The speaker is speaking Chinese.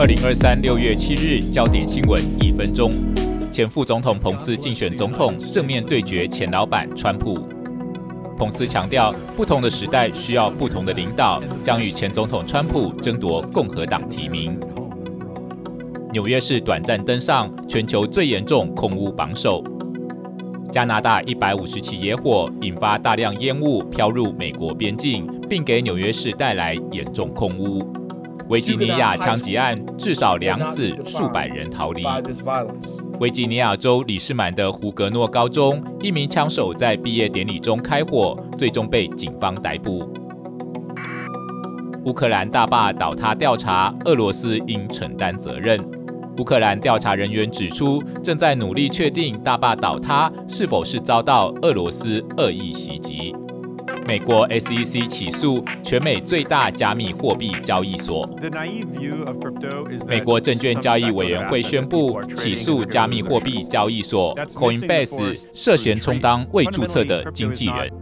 二零二三六月七日，焦点新闻一分钟。前副总统彭斯竞选总统，正面对决前老板川普。彭斯强调，不同的时代需要不同的领导，将与前总统川普争夺共和党提名。纽约市短暂登上全球最严重空污榜首。加拿大一百五十起野火引发大量烟雾飘入美国边境，并给纽约市带来严重空污。维吉尼亚枪击案至少两死数百人逃离。维吉尼亚州里士满的胡格诺高中一名枪手在毕业典礼中开火，最终被警方逮捕。乌克兰大坝倒塌调查，俄罗斯应承担责任。乌克兰调查人员指出，正在努力确定大坝倒塌是否是遭到俄罗斯恶意袭击。美国 SEC 起诉全美最大加密货币交易所。美国证券交易委员会宣布起诉加密货币交易所 Coinbase，涉嫌充当未注册的经纪人。